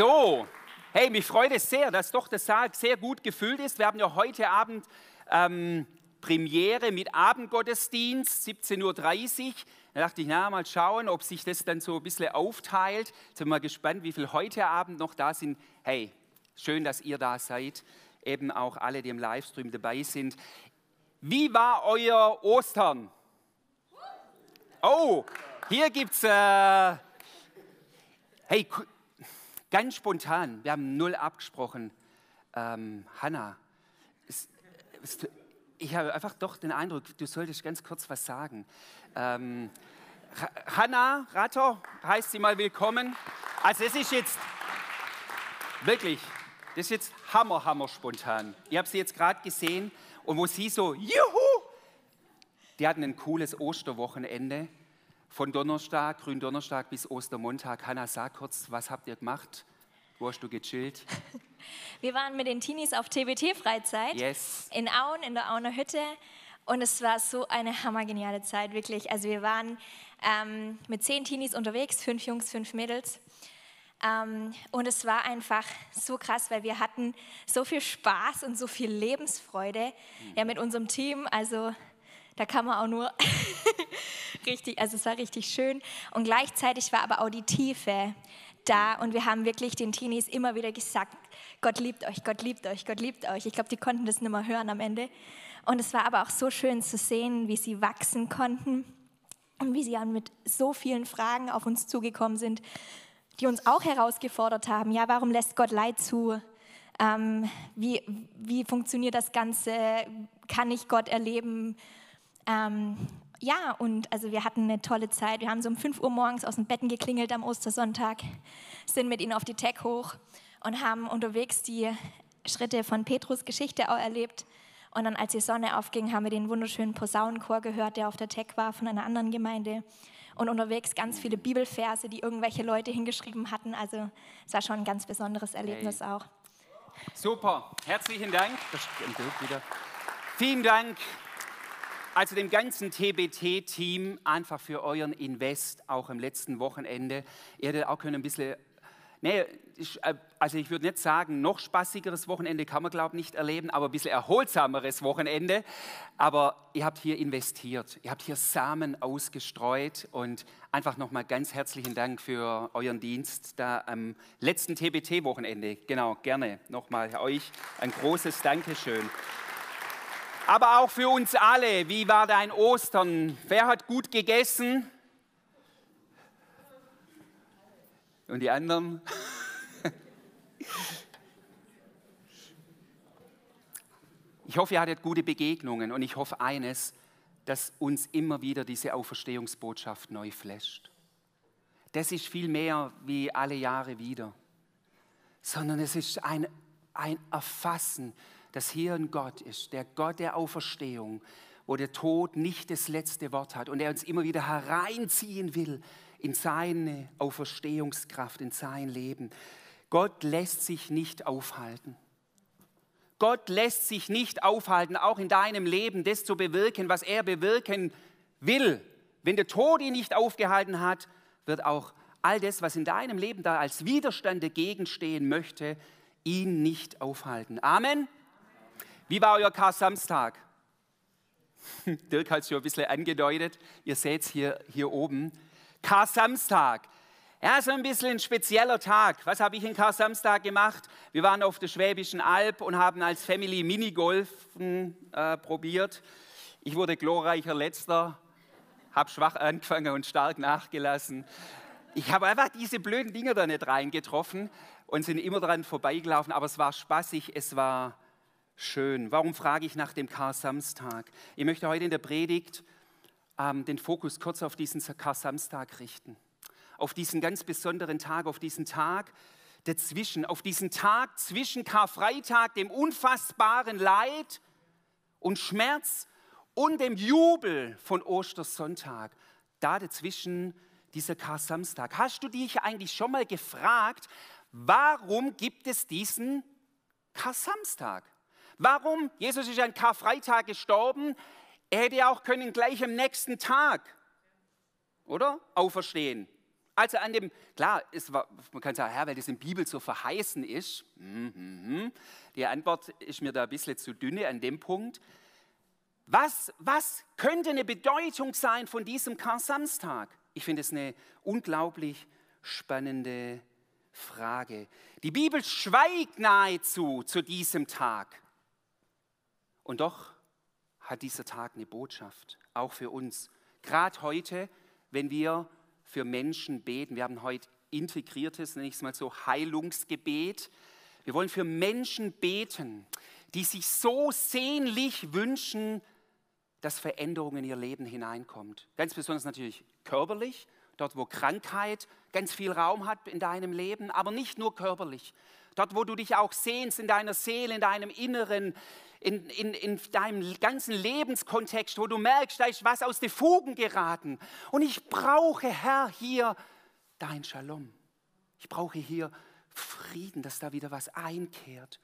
So, hey, mich freut es sehr, dass doch der Saal sehr gut gefüllt ist. Wir haben ja heute Abend ähm, Premiere mit Abendgottesdienst, 17.30 Uhr. Da dachte ich, na, mal schauen, ob sich das dann so ein bisschen aufteilt. Jetzt sind wir mal gespannt, wie viele heute Abend noch da sind. Hey, schön, dass ihr da seid. Eben auch alle, die im Livestream dabei sind. Wie war euer Ostern? Oh, hier gibt es, äh, hey, ganz spontan, wir haben null abgesprochen. Ähm, Hanna, ich habe einfach doch den Eindruck, du solltest ganz kurz was sagen. Ähm, Hanna Ratter heißt sie mal willkommen. Also es ist jetzt wirklich, das ist jetzt hammer, hammer spontan. Ich habe sie jetzt gerade gesehen und wo sie so, juhu, die hatten ein cooles Osterwochenende von Donnerstag, Gründonnerstag bis Ostermontag. Hanna, sag kurz, was habt ihr gemacht? Wo hast du gechillt? Wir waren mit den Teenies auf TBT-Freizeit yes. in Auen, in der Auener Hütte. Und es war so eine hammergeniale Zeit, wirklich. Also wir waren ähm, mit zehn Teenies unterwegs, fünf Jungs, fünf Mädels. Ähm, und es war einfach so krass, weil wir hatten so viel Spaß und so viel Lebensfreude mhm. ja, mit unserem Team. Also da kann man auch nur richtig, also es war richtig schön. Und gleichzeitig war aber auch die Tiefe da und wir haben wirklich den Teenies immer wieder gesagt, Gott liebt euch, Gott liebt euch, Gott liebt euch. Ich glaube, die konnten das nicht mehr hören am Ende. Und es war aber auch so schön zu sehen, wie sie wachsen konnten und wie sie dann mit so vielen Fragen auf uns zugekommen sind die uns auch herausgefordert haben. Ja, warum lässt Gott Leid zu? Ähm, wie, wie funktioniert das Ganze? Kann ich Gott erleben? Ähm, ja, und also wir hatten eine tolle Zeit. Wir haben so um 5 Uhr morgens aus dem Betten geklingelt am Ostersonntag, sind mit ihnen auf die Tech hoch und haben unterwegs die Schritte von Petrus Geschichte auch erlebt. Und dann, als die Sonne aufging, haben wir den wunderschönen Posaunenchor gehört, der auf der Tech war von einer anderen Gemeinde und unterwegs ganz viele Bibelverse, die irgendwelche Leute hingeschrieben hatten. Also es war schon ein ganz besonderes Erlebnis hey. auch. Super, herzlichen Dank. Vielen Dank. Also dem ganzen TBT-Team einfach für euren Invest, auch im letzten Wochenende. Ihr hättet auch können ein bisschen Nee, äh, also ich würde nicht sagen, noch spaßigeres Wochenende kann man, glaube ich, nicht erleben, aber ein bisschen erholsameres Wochenende. Aber ihr habt hier investiert, ihr habt hier Samen ausgestreut und einfach nochmal ganz herzlichen Dank für euren Dienst da am letzten TBT-Wochenende. Genau, gerne nochmal euch ein großes Dankeschön. Aber auch für uns alle, wie war dein Ostern? Wer hat gut gegessen? Und die anderen? Ich hoffe, ihr hattet gute Begegnungen und ich hoffe eines, dass uns immer wieder diese Auferstehungsbotschaft neu flasht. Das ist viel mehr wie alle Jahre wieder, sondern es ist ein, ein Erfassen, dass hier ein Gott ist, der Gott der Auferstehung, wo der Tod nicht das letzte Wort hat und er uns immer wieder hereinziehen will in seine Auferstehungskraft, in sein Leben. Gott lässt sich nicht aufhalten. Gott lässt sich nicht aufhalten, auch in deinem Leben das zu bewirken, was er bewirken will. Wenn der Tod ihn nicht aufgehalten hat, wird auch all das, was in deinem Leben da als Widerstand dagegen stehen möchte, ihn nicht aufhalten. Amen. Wie war euer Kar-Samstag? Dirk hat es schon ein bisschen angedeutet. Ihr seht es hier, hier oben. Kar-Samstag. Ja, so ein bisschen ein spezieller Tag. Was habe ich in Kar-Samstag gemacht? Wir waren auf der Schwäbischen Alb und haben als Family Minigolfen äh, probiert. Ich wurde glorreicher Letzter, habe schwach angefangen und stark nachgelassen. Ich habe einfach diese blöden Dinger da nicht reingetroffen und sind immer dran vorbeigelaufen, aber es war spaßig, es war schön. Warum frage ich nach dem Kar-Samstag? Ich möchte heute in der Predigt ähm, den Fokus kurz auf diesen Kar-Samstag richten. Auf diesen ganz besonderen Tag, auf diesen Tag dazwischen, auf diesen Tag zwischen Karfreitag, dem unfassbaren Leid und Schmerz und dem Jubel von Ostersonntag. Da dazwischen dieser Kar-Samstag. Hast du dich eigentlich schon mal gefragt, warum gibt es diesen Kar-Samstag? Warum? Jesus ist an Karfreitag gestorben. Er hätte auch können gleich am nächsten Tag, oder? Auferstehen. Also an dem, klar, war, man kann sagen, ja, weil das in der Bibel so verheißen ist. Mhm. Die Antwort ist mir da ein bisschen zu dünne an dem Punkt. Was, was könnte eine Bedeutung sein von diesem Kar-Samstag? Ich finde es eine unglaublich spannende Frage. Die Bibel schweigt nahezu zu diesem Tag. Und doch hat dieser Tag eine Botschaft, auch für uns. Gerade heute, wenn wir für Menschen beten. Wir haben heute integriertes, nenne ich es mal so, Heilungsgebet. Wir wollen für Menschen beten, die sich so sehnlich wünschen, dass Veränderung in ihr Leben hineinkommt. Ganz besonders natürlich körperlich, dort wo Krankheit ganz viel Raum hat in deinem Leben, aber nicht nur körperlich. Dort, wo du dich auch sehnst in deiner Seele, in deinem Inneren, in, in, in deinem ganzen Lebenskontext, wo du merkst, da ist was aus den Fugen geraten. Und ich brauche, Herr, hier dein Shalom. Ich brauche hier Frieden, dass da wieder was einkehrt.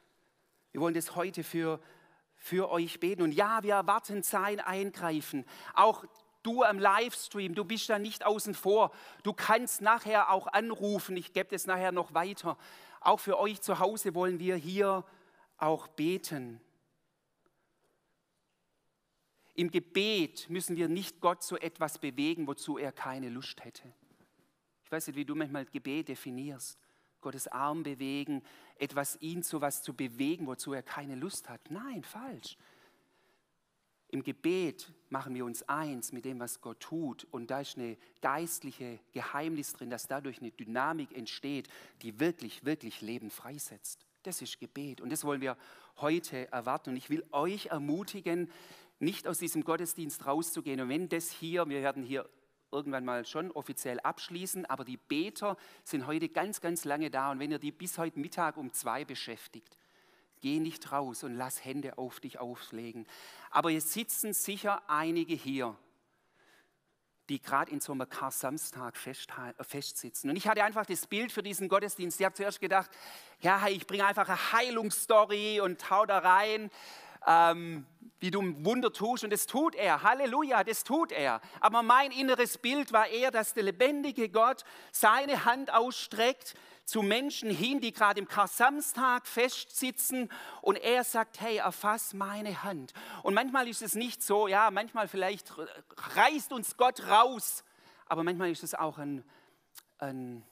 Wir wollen das heute für, für euch beten. Und ja, wir erwarten sein Eingreifen. Auch du am Livestream, du bist da nicht außen vor. Du kannst nachher auch anrufen. Ich gebe das nachher noch weiter. Auch für euch zu Hause wollen wir hier auch beten. Im Gebet müssen wir nicht Gott zu etwas bewegen, wozu er keine Lust hätte. Ich weiß nicht, wie du manchmal Gebet definierst. Gottes Arm bewegen, etwas ihn zu was zu bewegen, wozu er keine Lust hat. Nein, falsch. Im Gebet machen wir uns eins mit dem, was Gott tut. Und da ist eine geistliche Geheimnis drin, dass dadurch eine Dynamik entsteht, die wirklich, wirklich Leben freisetzt. Das ist Gebet. Und das wollen wir heute erwarten. Und ich will euch ermutigen, nicht aus diesem Gottesdienst rauszugehen. Und wenn das hier, wir werden hier irgendwann mal schon offiziell abschließen, aber die Beter sind heute ganz, ganz lange da. Und wenn ihr die bis heute Mittag um zwei beschäftigt, geh nicht raus und lass Hände auf dich auflegen. Aber es sitzen sicher einige hier, die gerade in so einem Kar-Samstag äh, festsitzen. Und ich hatte einfach das Bild für diesen Gottesdienst. Ich habe zuerst gedacht, ja, ich bringe einfach eine Heilungsstory und hau da rein ähm, wie du ein Wunder tust. Und das tut er. Halleluja, das tut er. Aber mein inneres Bild war eher, dass der lebendige Gott seine Hand ausstreckt zu Menschen hin, die gerade im Kar-Samstag festsitzen und er sagt, hey, erfass meine Hand. Und manchmal ist es nicht so, ja, manchmal vielleicht reißt uns Gott raus, aber manchmal ist es auch ein, ein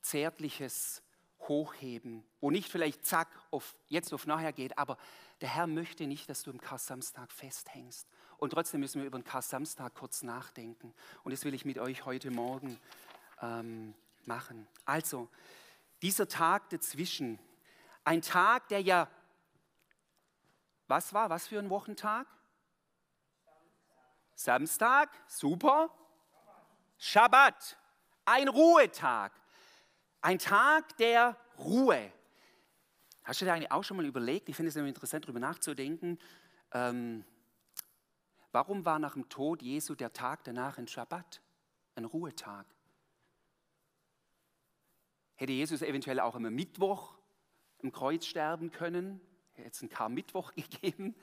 zärtliches Hochheben, wo nicht vielleicht zack, auf, jetzt auf nachher geht, aber der Herr möchte nicht, dass du im Kar-Samstag festhängst. Und trotzdem müssen wir über den Kar-Samstag kurz nachdenken. Und das will ich mit euch heute Morgen ähm, machen. Also, dieser Tag dazwischen, ein Tag, der ja, was war, was für ein Wochentag? Samstag, super. Schabbat, ein Ruhetag, ein Tag der Ruhe. Hast du dir eigentlich auch schon mal überlegt, ich finde es interessant, darüber nachzudenken, ähm, warum war nach dem Tod Jesu der Tag danach ein Schabbat, ein Ruhetag? Hätte Jesus eventuell auch am Mittwoch im Kreuz sterben können? Hätte es einen Kar-Mittwoch gegeben?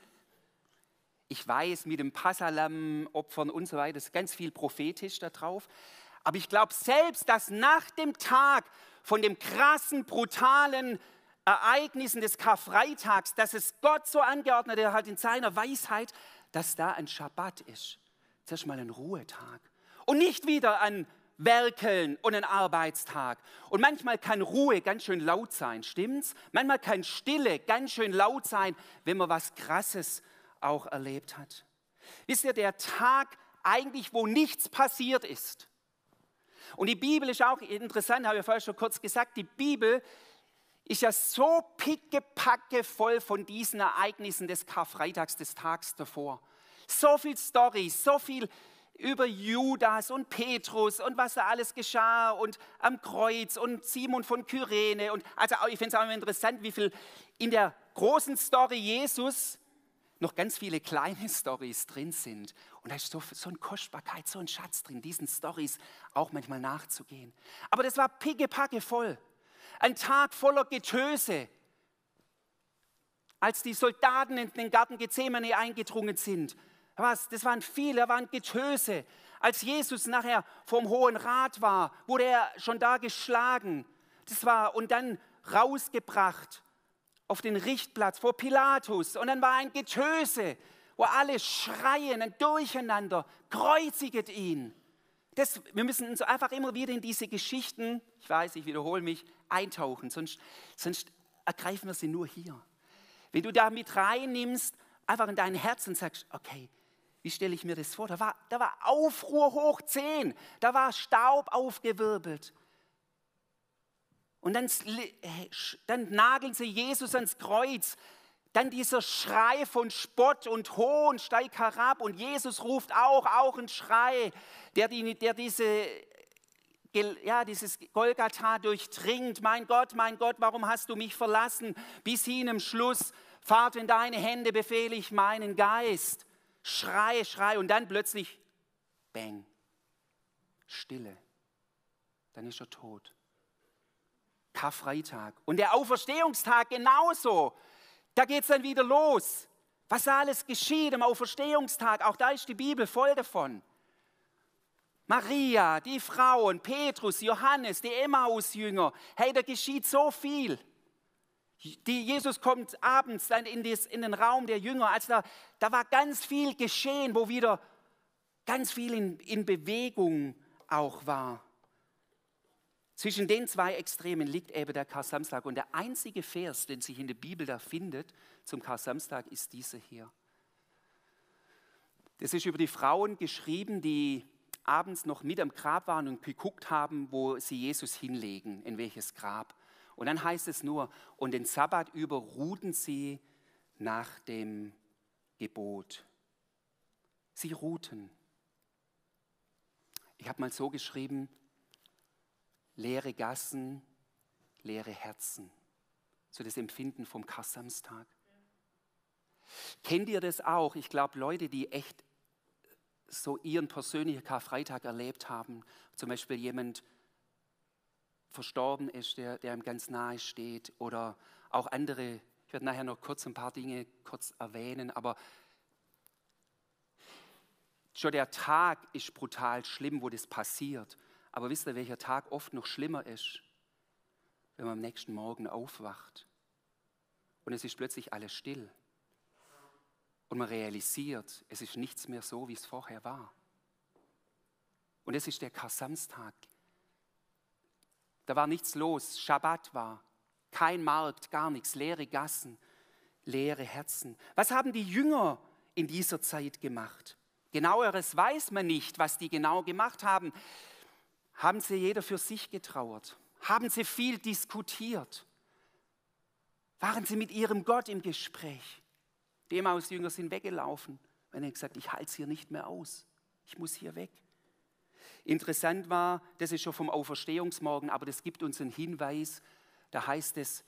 Ich weiß, mit dem Passalam, Opfern und so weiter ist ganz viel prophetisch da drauf. Aber ich glaube selbst, dass nach dem Tag von dem krassen, brutalen Ereignissen des Karfreitags, dass es Gott so angeordnet hat in seiner Weisheit, dass da ein Schabbat ist. Zuerst mal ein Ruhetag. Und nicht wieder ein Werkeln und ein Arbeitstag. Und manchmal kann Ruhe ganz schön laut sein, stimmt's? Manchmal kann Stille ganz schön laut sein, wenn man was Krasses auch erlebt hat. Wisst ihr, der Tag eigentlich, wo nichts passiert ist. Und die Bibel ist auch interessant, habe ich vorher schon kurz gesagt, die Bibel ist ja so pickepacke voll von diesen Ereignissen des Karfreitags, des Tags davor. So viel Story, so viel über Judas und Petrus und was da alles geschah und am Kreuz und Simon von Kyrene. Und also ich finde es auch immer interessant, wie viel in der großen Story Jesus noch ganz viele kleine Stories drin sind. Und da ist so, so eine Kostbarkeit, so ein Schatz drin, diesen Stories auch manchmal nachzugehen. Aber das war pickepacke voll. Ein Tag voller Getöse. Als die Soldaten in den Garten Gethsemane eingedrungen sind, was, das waren viele, da waren Getöse. Als Jesus nachher vom Hohen Rat war, wurde er schon da geschlagen. Das war und dann rausgebracht auf den Richtplatz vor Pilatus. Und dann war ein Getöse, wo alle schreien, ein Durcheinander, kreuziget ihn. Das, wir müssen uns einfach immer wieder in diese Geschichten, ich weiß, ich wiederhole mich, eintauchen, sonst, sonst ergreifen wir sie nur hier. Wenn du da mit reinnimmst, einfach in dein Herz und sagst, okay, wie stelle ich mir das vor? Da war, da war Aufruhr hoch zehn, da war Staub aufgewirbelt. Und dann, dann nageln sie Jesus ans Kreuz. Dann dieser Schrei von Spott und Hohn steigt herab und Jesus ruft auch, auch ein Schrei, der, die, der diese, ja, dieses Golgatha durchdringt. Mein Gott, mein Gott, warum hast du mich verlassen? Bis hin im Schluss, Vater, in deine Hände befehle ich meinen Geist. Schrei, schrei und dann plötzlich, bang, Stille. Dann ist er tot. Karfreitag. Und der Auferstehungstag genauso. Da geht es dann wieder los. Was alles geschieht am Auferstehungstag, auch da ist die Bibel voll davon. Maria, die Frauen, Petrus, Johannes, die Emmaus-Jünger. Hey, da geschieht so viel. Die, Jesus kommt abends dann in, des, in, den Raum der Jünger. Also da, da war ganz viel geschehen, wo wieder ganz viel in, in Bewegung auch war. Zwischen den zwei Extremen liegt eben der Kar-Samstag. Und der einzige Vers, den sich in der Bibel da findet zum Kar-Samstag, ist dieser hier. Das ist über die Frauen geschrieben, die abends noch mit am Grab waren und geguckt haben, wo sie Jesus hinlegen, in welches Grab. Und dann heißt es nur, und den Sabbat über ruhten sie nach dem Gebot. Sie ruhten. Ich habe mal so geschrieben, leere Gassen, leere Herzen. So das Empfinden vom Kassamstag. Kennt ihr das auch? Ich glaube, Leute, die echt so ihren persönlichen Karfreitag erlebt haben, zum Beispiel jemand verstorben ist, der, der ihm ganz nahe steht, oder auch andere, ich werde nachher noch kurz ein paar Dinge kurz erwähnen, aber schon der Tag ist brutal schlimm, wo das passiert. Aber wisst ihr, welcher Tag oft noch schlimmer ist? Wenn man am nächsten Morgen aufwacht und es ist plötzlich alles still. Und man realisiert, es ist nichts mehr so, wie es vorher war. Und es ist der Kasamstag. Da war nichts los, Schabbat war, kein Markt, gar nichts, leere Gassen, leere Herzen. Was haben die Jünger in dieser Zeit gemacht? Genaueres weiß man nicht, was die genau gemacht haben. Haben sie jeder für sich getrauert? Haben sie viel diskutiert? Waren sie mit ihrem Gott im Gespräch? Die Emmaus-Jünger sind weggelaufen, wenn er gesagt ich halte es hier nicht mehr aus. Ich muss hier weg. Interessant war, das ist schon vom Auferstehungsmorgen, aber das gibt uns einen Hinweis. Da heißt es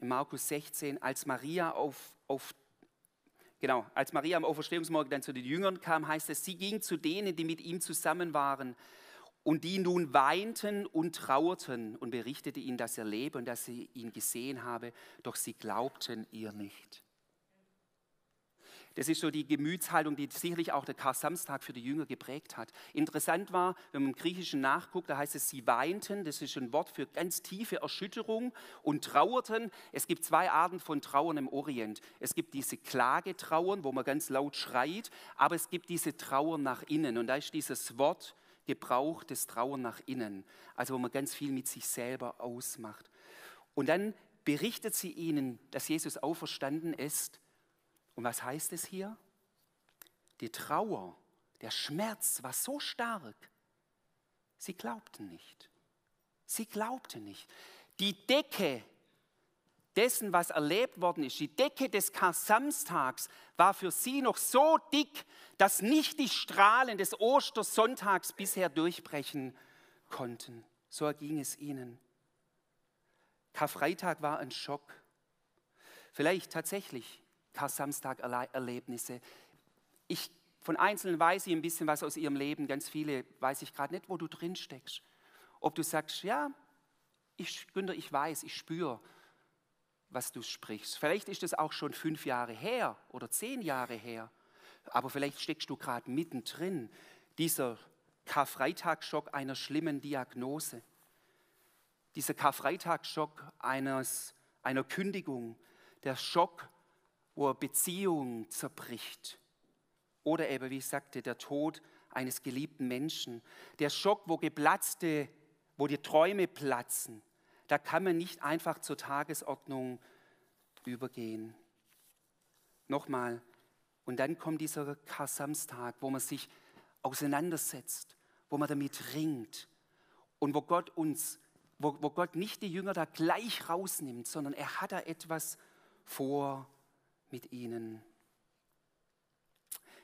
in Markus 16, als Maria auf, auf genau, als Maria am Auferstehungsmorgen dann zu den Jüngern kam, heißt es, sie ging zu denen, die mit ihm zusammen waren und die nun weinten und trauerten und berichtete ihnen, dass er lebe und dass sie ihn gesehen habe, doch sie glaubten ihr nicht. Das ist so die Gemütshaltung, die sicherlich auch der Kar-Samstag für die Jünger geprägt hat. Interessant war, wenn man im Griechischen nachguckt, da heißt es, sie weinten, das ist ein Wort für ganz tiefe Erschütterung und trauerten. Es gibt zwei Arten von Trauern im Orient. Es gibt diese Klagetrauern, wo man ganz laut schreit, aber es gibt diese Trauer nach innen. Und da ist dieses Wort gebrauchtes Trauern nach innen, also wo man ganz viel mit sich selber ausmacht. Und dann berichtet sie ihnen, dass Jesus auferstanden ist. Und was heißt es hier? Die Trauer, der Schmerz war so stark, sie glaubten nicht. Sie glaubten nicht. Die Decke dessen, was erlebt worden ist, die Decke des Kar-Samstags war für sie noch so dick, dass nicht die Strahlen des Ostersonntags bisher durchbrechen konnten. So erging es ihnen. Karfreitag war ein Schock. Vielleicht tatsächlich Kar-Samstag-Erlebnisse. Ich, von Einzelnen weiß ich ein bisschen was aus ihrem Leben, ganz viele weiß ich gerade nicht, wo du drin steckst. Ob du sagst, ja, ich, Günther, ich weiß, ich spüre, was du sprichst. Vielleicht ist es auch schon fünf Jahre her oder zehn Jahre her, aber vielleicht steckst du gerade mittendrin. Dieser Karfreitagsschock einer schlimmen Diagnose. Dieser Karfreitagsschock einer Kündigung, der Schock, wo Beziehung zerbricht. Oder eben, wie ich sagte, der Tod eines geliebten Menschen. Der Schock, wo geplatzte, wo die Träume platzen. Da kann man nicht einfach zur Tagesordnung übergehen. Nochmal, und dann kommt dieser Kasamstag, wo man sich auseinandersetzt, wo man damit ringt und wo Gott uns, wo, wo Gott nicht die Jünger da gleich rausnimmt, sondern er hat da etwas vor mit ihnen.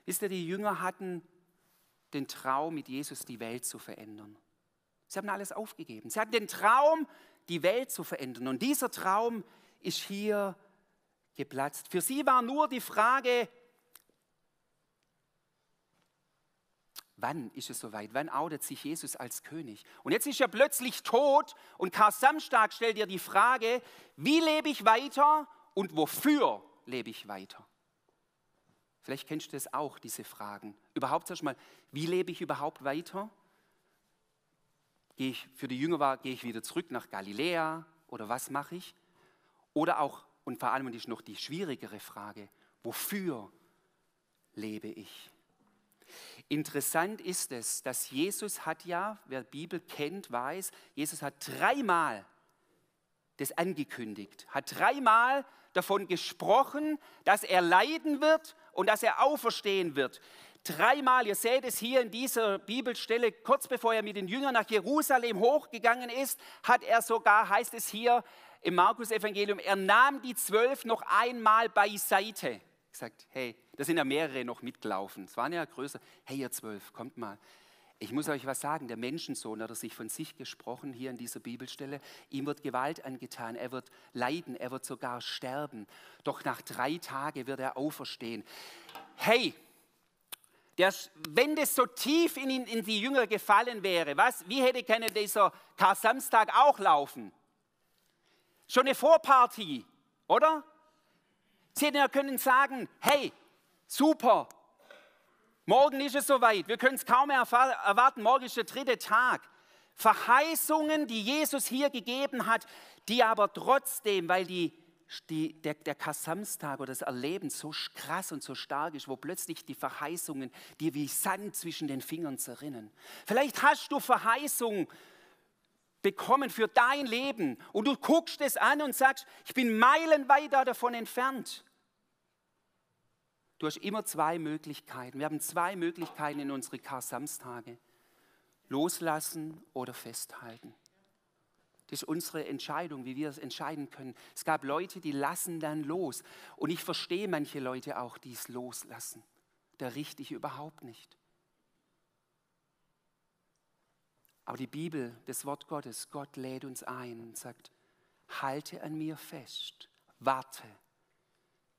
Wisst ihr, die Jünger hatten den Traum, mit Jesus die Welt zu verändern. Sie haben alles aufgegeben. Sie hatten den Traum, die Welt zu verändern. Und dieser Traum ist hier geplatzt. Für sie war nur die Frage, wann ist es soweit? Wann outet sich Jesus als König? Und jetzt ist er plötzlich tot und Karl Samstag stellt dir die Frage, wie lebe ich weiter und wofür lebe ich weiter? Vielleicht kennst du das auch, diese Fragen. Überhaupt erstmal, wie lebe ich überhaupt weiter? Gehe ich, für die Jünger war, gehe ich wieder zurück nach Galiläa oder was mache ich? Oder auch, und vor allem, und ist noch die schwierigere Frage, wofür lebe ich? Interessant ist es, dass Jesus hat ja, wer Bibel kennt, weiß, Jesus hat dreimal das angekündigt, hat dreimal davon gesprochen, dass er leiden wird und dass er auferstehen wird. Dreimal, ihr seht es hier in dieser Bibelstelle, kurz bevor er mit den Jüngern nach Jerusalem hochgegangen ist, hat er sogar, heißt es hier im Markus-Evangelium, er nahm die zwölf noch einmal beiseite. Gesagt, hey, da sind ja mehrere noch mitgelaufen. Es waren ja größer. Hey, ihr zwölf, kommt mal. Ich muss euch was sagen, der Menschensohn hat er sich von sich gesprochen hier in dieser Bibelstelle. Ihm wird Gewalt angetan, er wird leiden, er wird sogar sterben. Doch nach drei Tagen wird er auferstehen. Hey, der, wenn das so tief in, in die Jünger gefallen wäre, was, wie hätte können dieser Kar-Samstag auch laufen? Schon eine Vorparty, oder? Sie hätten ja können sagen, hey, super, Morgen ist es soweit. Wir können es kaum mehr erwarten. Morgen ist der dritte Tag. Verheißungen, die Jesus hier gegeben hat, die aber trotzdem, weil die, die, der, der Kasamstag oder das Erleben so krass und so stark ist, wo plötzlich die Verheißungen dir wie Sand zwischen den Fingern zerrinnen. Vielleicht hast du Verheißungen bekommen für dein Leben und du guckst es an und sagst, ich bin meilenweit davon entfernt. Du hast immer zwei Möglichkeiten. Wir haben zwei Möglichkeiten in unsere Kar-Samstage. Loslassen oder festhalten. Das ist unsere Entscheidung, wie wir es entscheiden können. Es gab Leute, die lassen dann los. Und ich verstehe manche Leute auch, die es loslassen. Da richte ich überhaupt nicht. Aber die Bibel, das Wort Gottes, Gott lädt uns ein und sagt, halte an mir fest, warte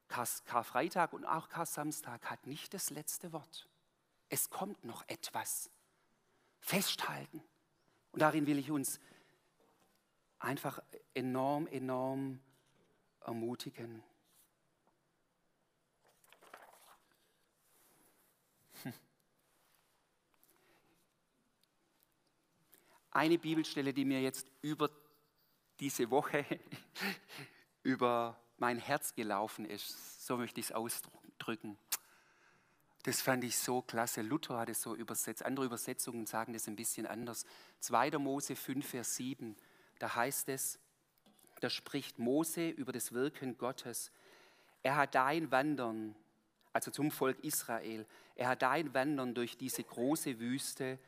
Karfreitag und auch Kar-Samstag hat nicht das letzte Wort. Es kommt noch etwas. Festhalten. Und darin will ich uns einfach enorm, enorm ermutigen. Eine Bibelstelle, die mir jetzt über diese Woche über mein Herz gelaufen ist. So möchte ich es ausdrücken. Das fand ich so klasse. Luther hat es so übersetzt. Andere Übersetzungen sagen das ein bisschen anders. 2. Mose 5, Vers 7, da heißt es, da spricht Mose über das Wirken Gottes. Er hat dein Wandern, also zum Volk Israel, er hat dein Wandern durch diese große Wüste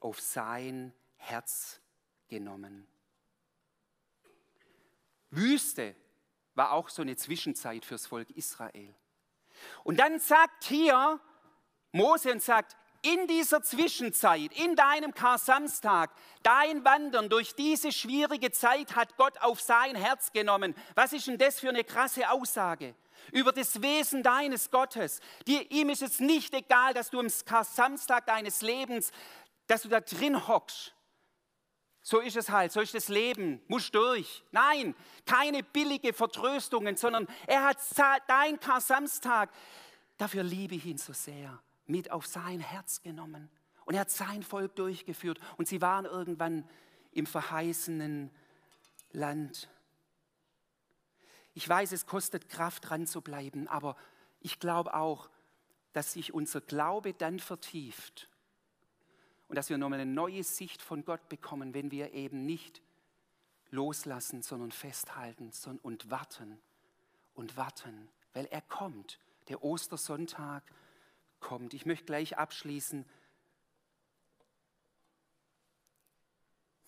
auf sein Herz genommen. Wüste, war auch so eine Zwischenzeit fürs Volk Israel. Und dann sagt hier Mose und sagt, in dieser Zwischenzeit, in deinem Kar-Samstag, dein Wandern durch diese schwierige Zeit hat Gott auf sein Herz genommen. Was ist denn das für eine krasse Aussage? Über das Wesen deines Gottes. Dir, ihm ist es nicht egal, dass du am Kar-Samstag deines Lebens, dass du da drin hockst so ist es halt, so ist das Leben, muss durch. Nein, keine billige Vertröstungen, sondern er hat dein Kar-Samstag, dafür liebe ich ihn so sehr, mit auf sein Herz genommen. Und er hat sein Volk durchgeführt. Und sie waren irgendwann im verheißenen Land. Ich weiß, es kostet Kraft, dran zu bleiben, aber ich glaube auch, dass sich unser Glaube dann vertieft und dass wir nochmal eine neue Sicht von Gott bekommen, wenn wir eben nicht loslassen, sondern festhalten und warten und warten, weil er kommt. Der Ostersonntag kommt. Ich möchte gleich abschließen.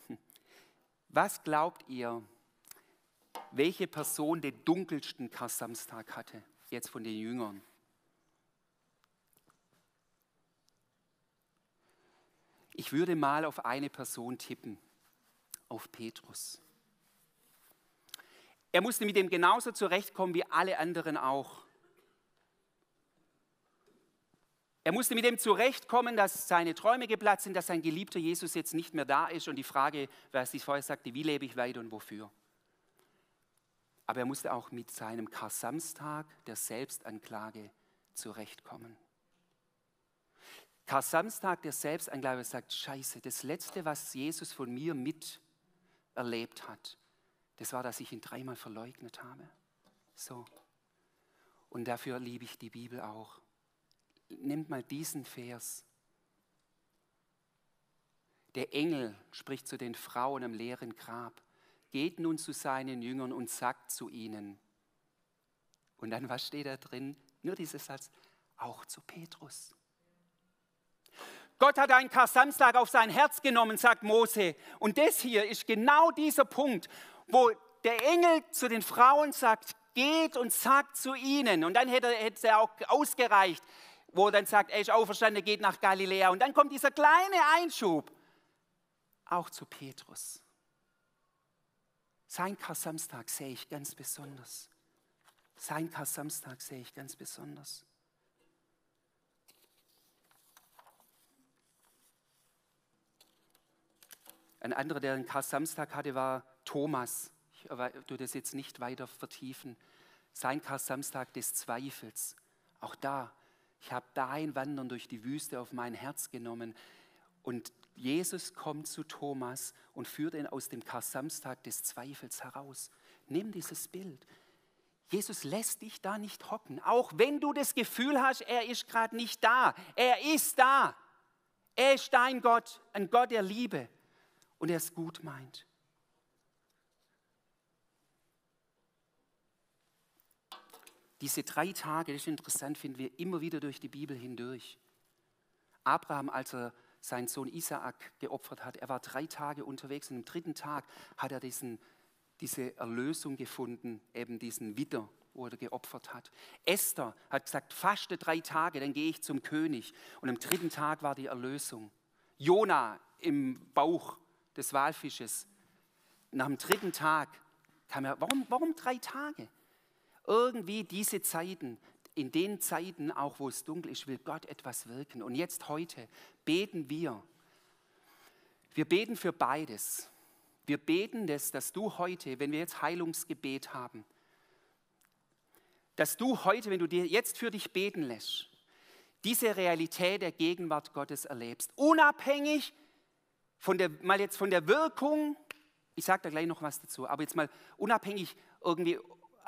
Hm. Was glaubt ihr, welche Person den dunkelsten Kar-Samstag hatte, jetzt von den Jüngern? Ich würde mal auf eine Person tippen, auf Petrus. Er musste mit dem genauso zurechtkommen wie alle anderen auch. Er musste mit dem zurechtkommen, dass seine Träume geplatzt sind, dass sein geliebter Jesus jetzt nicht mehr da ist und die Frage, was ich vorher sagte, wie lebe ich weiter und wofür. Aber er musste auch mit seinem Kar-Samstag der Selbstanklage zurechtkommen. Kar-Samstag der Selbstanklage sagt, scheiße, das Letzte, was Jesus von mir miterlebt hat, das war, dass ich ihn dreimal verleugnet habe. So. Und dafür liebe ich die Bibel auch. Nehmt mal diesen Vers. Der Engel spricht zu den Frauen am leeren Grab geht nun zu seinen Jüngern und sagt zu ihnen. Und dann, was steht da drin? Nur dieser Satz, auch zu Petrus. Gott hat einen Kar-Samstag auf sein Herz genommen, sagt Mose. Und das hier ist genau dieser Punkt, wo der Engel zu den Frauen sagt, geht und sagt zu ihnen. Und dann hätte, hätte er auch ausgereicht, wo er dann sagt, er ist auferstanden, geht nach Galiläa. Und dann kommt dieser kleine Einschub, auch zu Petrus. Sein Kar-Samstag sehe ich ganz besonders. Sein Kar-Samstag sehe ich ganz besonders. Ein anderer, der einen Kar-Samstag hatte, war Thomas. Ich tue das jetzt nicht weiter vertiefen. Sein Kar-Samstag des Zweifels. Auch da, ich habe dein Wandern durch die Wüste auf mein Herz genommen. Und Jesus kommt zu Thomas und führt ihn aus dem Kar-Samstag des Zweifels heraus. Nimm dieses Bild. Jesus lässt dich da nicht hocken, auch wenn du das Gefühl hast, er ist gerade nicht da. Er ist da. Er ist dein Gott, ein Gott der Liebe und er es gut meint. Diese drei Tage, das ist interessant, finden wir immer wieder durch die Bibel hindurch. Abraham, als er seinen Sohn Isaak geopfert hat. Er war drei Tage unterwegs und am dritten Tag hat er diesen, diese Erlösung gefunden, eben diesen Widder, wo er geopfert hat. Esther hat gesagt, faste drei Tage, dann gehe ich zum König. Und am dritten Tag war die Erlösung. Jona im Bauch des Walfisches. Nach dem dritten Tag kam er, warum, warum drei Tage? Irgendwie diese Zeiten, in den Zeiten, auch wo es dunkel ist, will Gott etwas wirken. Und jetzt heute beten wir. Wir beten für beides. Wir beten das, dass du heute, wenn wir jetzt Heilungsgebet haben, dass du heute, wenn du dir jetzt für dich beten lässt, diese Realität der Gegenwart Gottes erlebst. Unabhängig von der, mal jetzt von der Wirkung, ich sage da gleich noch was dazu, aber jetzt mal unabhängig irgendwie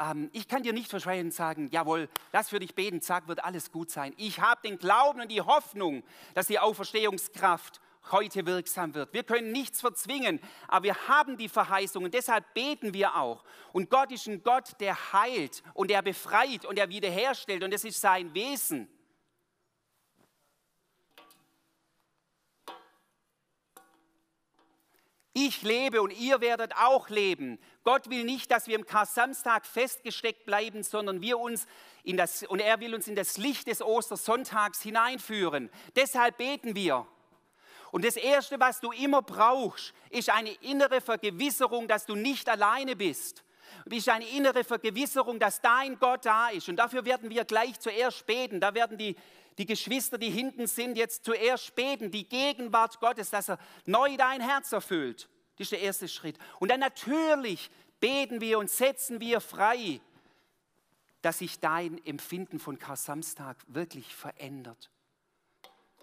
ähm, ich kann dir nicht verschweigen und sagen, jawohl, lass für dich beten, zack, wird alles gut sein. Ich habe den Glauben und die Hoffnung, dass die Auferstehungskraft heute wirksam wird. Wir können nichts verzwingen, aber wir haben die Verheißung und deshalb beten wir auch. Und Gott ist ein Gott, der heilt und der befreit und der wiederherstellt und das ist sein Wesen. Ich lebe und ihr werdet auch leben. Gott will nicht, dass wir im Kar-Samstag festgesteckt bleiben, sondern wir uns in das, und er will uns in das Licht des Ostersonntags hineinführen. Deshalb beten wir. Und das Erste, was du immer brauchst, ist eine innere Vergewisserung, dass du nicht alleine bist. Ist eine innere Vergewisserung, dass dein Gott da ist. Und dafür werden wir gleich zuerst beten. Da werden die die Geschwister, die hinten sind, jetzt zuerst beten, die Gegenwart Gottes, dass er neu dein Herz erfüllt. Das ist der erste Schritt. Und dann natürlich beten wir und setzen wir frei, dass sich dein Empfinden von Kar-Samstag wirklich verändert.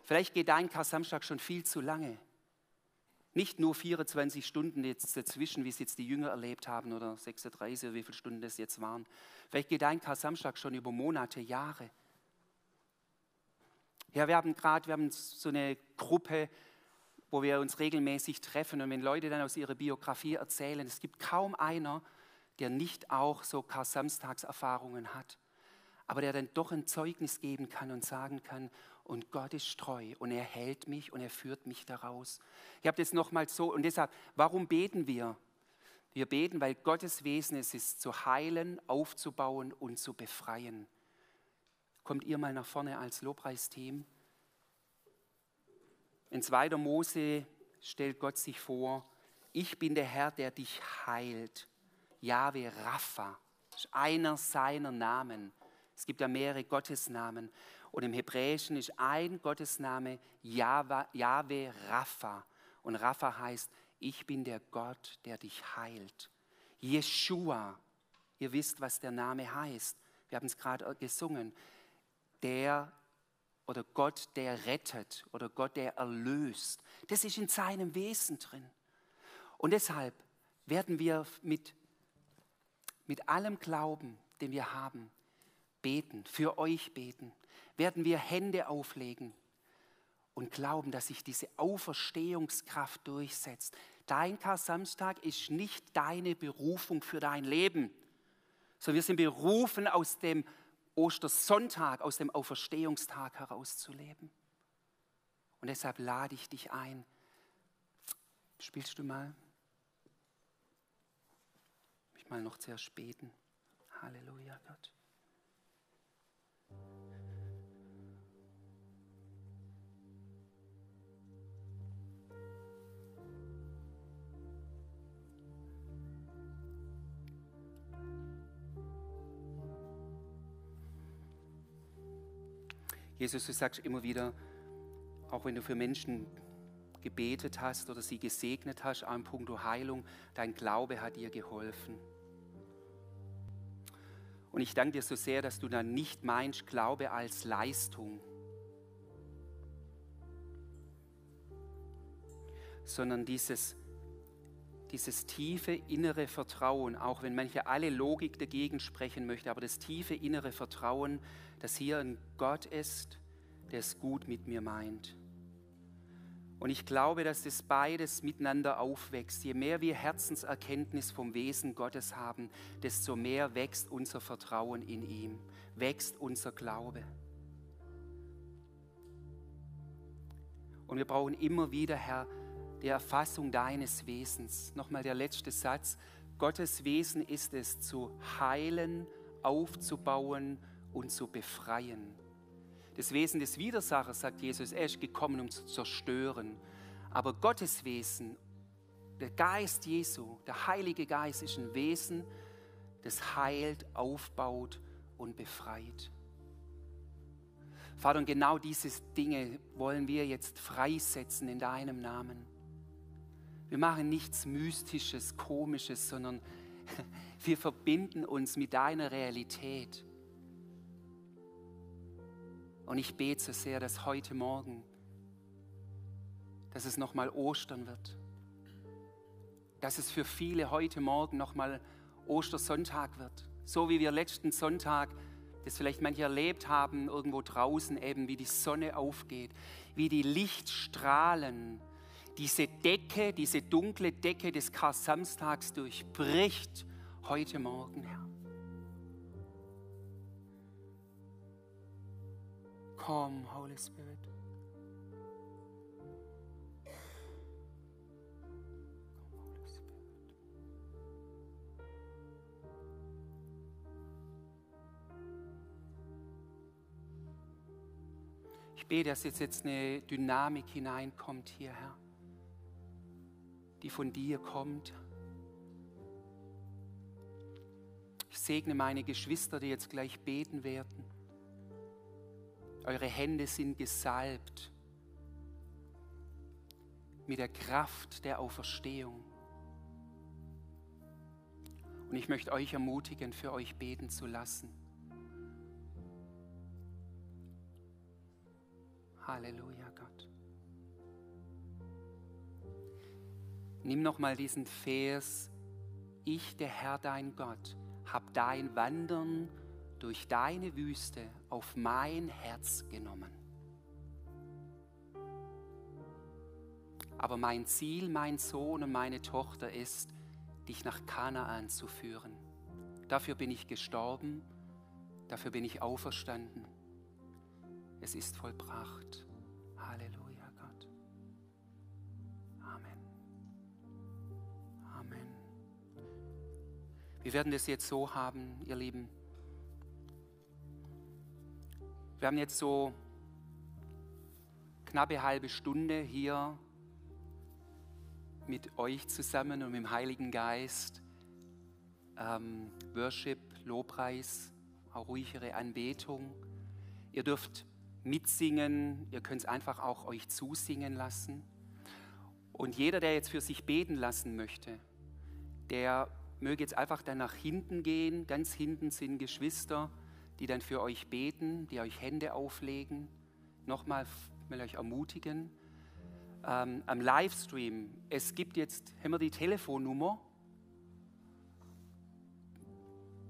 Vielleicht geht dein Kar-Samstag schon viel zu lange. Nicht nur 24 Stunden jetzt dazwischen, wie es jetzt die Jünger erlebt haben, oder 36 oder wie viele Stunden das jetzt waren. Vielleicht geht dein Kar-Samstag schon über Monate, Jahre. Ja, wir haben gerade, wir haben so eine Gruppe, wo wir uns regelmäßig treffen und wenn Leute dann aus ihrer Biografie erzählen, es gibt kaum einer, der nicht auch so Kar-Samstagserfahrungen hat, aber der dann doch ein Zeugnis geben kann und sagen kann, und Gott ist treu und er hält mich und er führt mich daraus. Ich habe das nochmal so und deshalb, warum beten wir? Wir beten, weil Gottes Wesen es ist, zu heilen, aufzubauen und zu befreien. Kommt ihr mal nach vorne als Lobpreisteam? In 2. Mose stellt Gott sich vor, ich bin der Herr, der dich heilt. Jahwe Rapha, ist einer seiner Namen. Es gibt ja mehrere Gottesnamen. Und im Hebräischen ist ein Gottesname Yahweh Rapha. Und Rapha heißt, ich bin der Gott, der dich heilt. Jeshua, ihr wisst, was der Name heißt. Wir haben es gerade gesungen. Der oder Gott, der rettet oder Gott, der erlöst. Das ist in seinem Wesen drin. Und deshalb werden wir mit, mit allem Glauben, den wir haben, beten, für euch beten, werden wir Hände auflegen und glauben, dass sich diese Auferstehungskraft durchsetzt. Dein Kar-Samstag ist nicht deine Berufung für dein Leben, sondern wir sind berufen, aus dem Ostersonntag, aus dem Auferstehungstag herauszuleben. Und deshalb lade ich dich ein. Spielst du mal? Ich mal noch zuerst beten. Halleluja, Gott. Jesus, du sagst immer wieder, auch wenn du für Menschen gebetet hast oder sie gesegnet hast, an puncto Heilung, dein Glaube hat dir geholfen. Und ich danke dir so sehr, dass du dann nicht meinst, Glaube als Leistung, sondern dieses, dieses tiefe innere Vertrauen, auch wenn manche alle Logik dagegen sprechen möchte, aber das tiefe innere Vertrauen, dass hier ein Gott ist, der es gut mit mir meint. Und ich glaube, dass das beides miteinander aufwächst. Je mehr wir Herzenserkenntnis vom Wesen Gottes haben, desto mehr wächst unser Vertrauen in ihm, wächst unser Glaube. Und wir brauchen immer wieder, Herr, die Erfassung deines Wesens. Nochmal der letzte Satz. Gottes Wesen ist es, zu heilen, aufzubauen und zu befreien. Das Wesen des Widersachers, sagt Jesus, er ist gekommen, um zu zerstören. Aber Gottes Wesen, der Geist Jesu, der Heilige Geist ist ein Wesen, das heilt, aufbaut und befreit. Vater, und genau diese Dinge wollen wir jetzt freisetzen in deinem Namen. Wir machen nichts Mystisches, Komisches, sondern wir verbinden uns mit deiner Realität. Und ich bete so sehr, dass heute Morgen, dass es nochmal Ostern wird. Dass es für viele heute Morgen nochmal Ostersonntag wird. So wie wir letzten Sonntag, das vielleicht manche erlebt haben, irgendwo draußen eben, wie die Sonne aufgeht, wie die Lichtstrahlen diese Decke, diese dunkle Decke des Kar-Samstags durchbricht heute Morgen, Herr. Come, Holy Spirit. Ich bete, dass jetzt eine Dynamik hineinkommt hier, Herr, die von dir kommt. Ich segne meine Geschwister, die jetzt gleich beten werden. Eure Hände sind gesalbt mit der Kraft der Auferstehung. Und ich möchte euch ermutigen, für euch beten zu lassen. Halleluja, Nimm noch mal diesen Vers. Ich, der Herr, dein Gott, hab dein Wandern durch deine Wüste auf mein Herz genommen. Aber mein Ziel, mein Sohn und meine Tochter ist, dich nach Kanaan zu führen. Dafür bin ich gestorben, dafür bin ich auferstanden. Es ist vollbracht. Wir werden das jetzt so haben, ihr Lieben. Wir haben jetzt so knappe halbe Stunde hier mit euch zusammen und mit dem Heiligen Geist ähm, Worship, Lobpreis, auch ruhigere Anbetung. Ihr dürft mitsingen, ihr könnt es einfach auch euch zusingen lassen. Und jeder, der jetzt für sich beten lassen möchte, der möge jetzt einfach dann nach hinten gehen. Ganz hinten sind Geschwister, die dann für euch beten, die euch Hände auflegen. Nochmal will euch ermutigen. Ähm, am Livestream, es gibt jetzt, haben wir die Telefonnummer?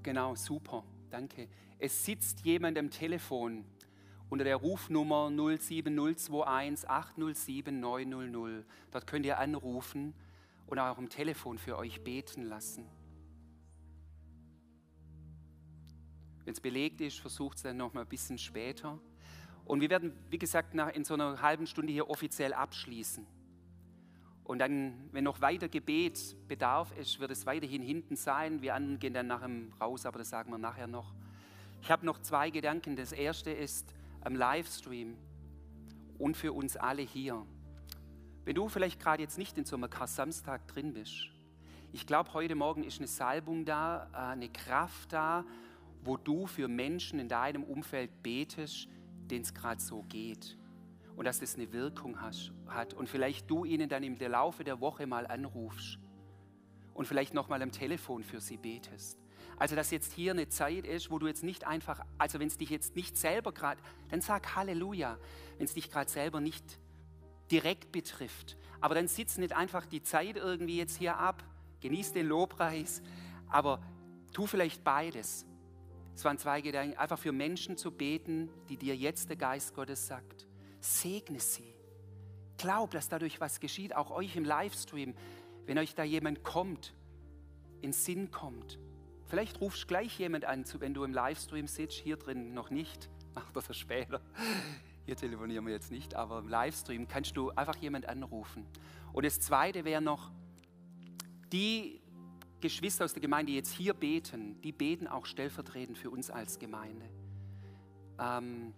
Genau, super, danke. Es sitzt jemand am Telefon unter der Rufnummer 07021 807 900. Dort könnt ihr anrufen und auch am Telefon für euch beten lassen. Wenn es belegt ist, versucht es dann noch mal ein bisschen später. Und wir werden, wie gesagt, nach, in so einer halben Stunde hier offiziell abschließen. Und dann, wenn noch weiter Gebet bedarf ist, wird es weiterhin hinten sein. Wir anderen gehen dann nachher raus, aber das sagen wir nachher noch. Ich habe noch zwei Gedanken. Das erste ist am Livestream und für uns alle hier. Wenn du vielleicht gerade jetzt nicht in so einem Kar-Samstag drin bist, ich glaube, heute Morgen ist eine Salbung da, äh, eine Kraft da, wo du für Menschen in deinem Umfeld betest, denen es gerade so geht. Und dass das eine Wirkung hat. Und vielleicht du ihnen dann im Laufe der Woche mal anrufst und vielleicht nochmal am Telefon für sie betest. Also, dass jetzt hier eine Zeit ist, wo du jetzt nicht einfach, also wenn es dich jetzt nicht selber gerade, dann sag Halleluja, wenn es dich gerade selber nicht direkt betrifft. Aber dann sitzt nicht einfach die Zeit irgendwie jetzt hier ab, genieß den Lobpreis, aber tu vielleicht beides. Es waren zwei Gedanken, einfach für Menschen zu beten, die dir jetzt der Geist Gottes sagt. Segne sie. Glaub, dass dadurch was geschieht, auch euch im Livestream, wenn euch da jemand kommt, in Sinn kommt. Vielleicht rufst du gleich jemand an, wenn du im Livestream sitzt, hier drin noch nicht, mach das später. Hier telefonieren wir jetzt nicht, aber im Livestream kannst du einfach jemand anrufen. Und das Zweite wäre noch, die Geschwister aus der Gemeinde, die jetzt hier beten, die beten auch stellvertretend für uns als Gemeinde. Ähm,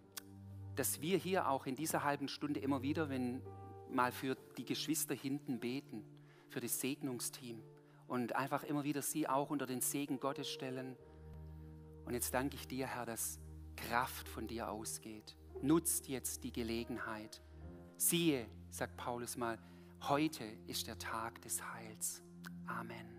dass wir hier auch in dieser halben Stunde immer wieder, wenn mal für die Geschwister hinten beten, für das Segnungsteam und einfach immer wieder sie auch unter den Segen Gottes stellen. Und jetzt danke ich dir, Herr, dass Kraft von dir ausgeht. Nutzt jetzt die Gelegenheit. Siehe, sagt Paulus mal, heute ist der Tag des Heils. Amen. Amen.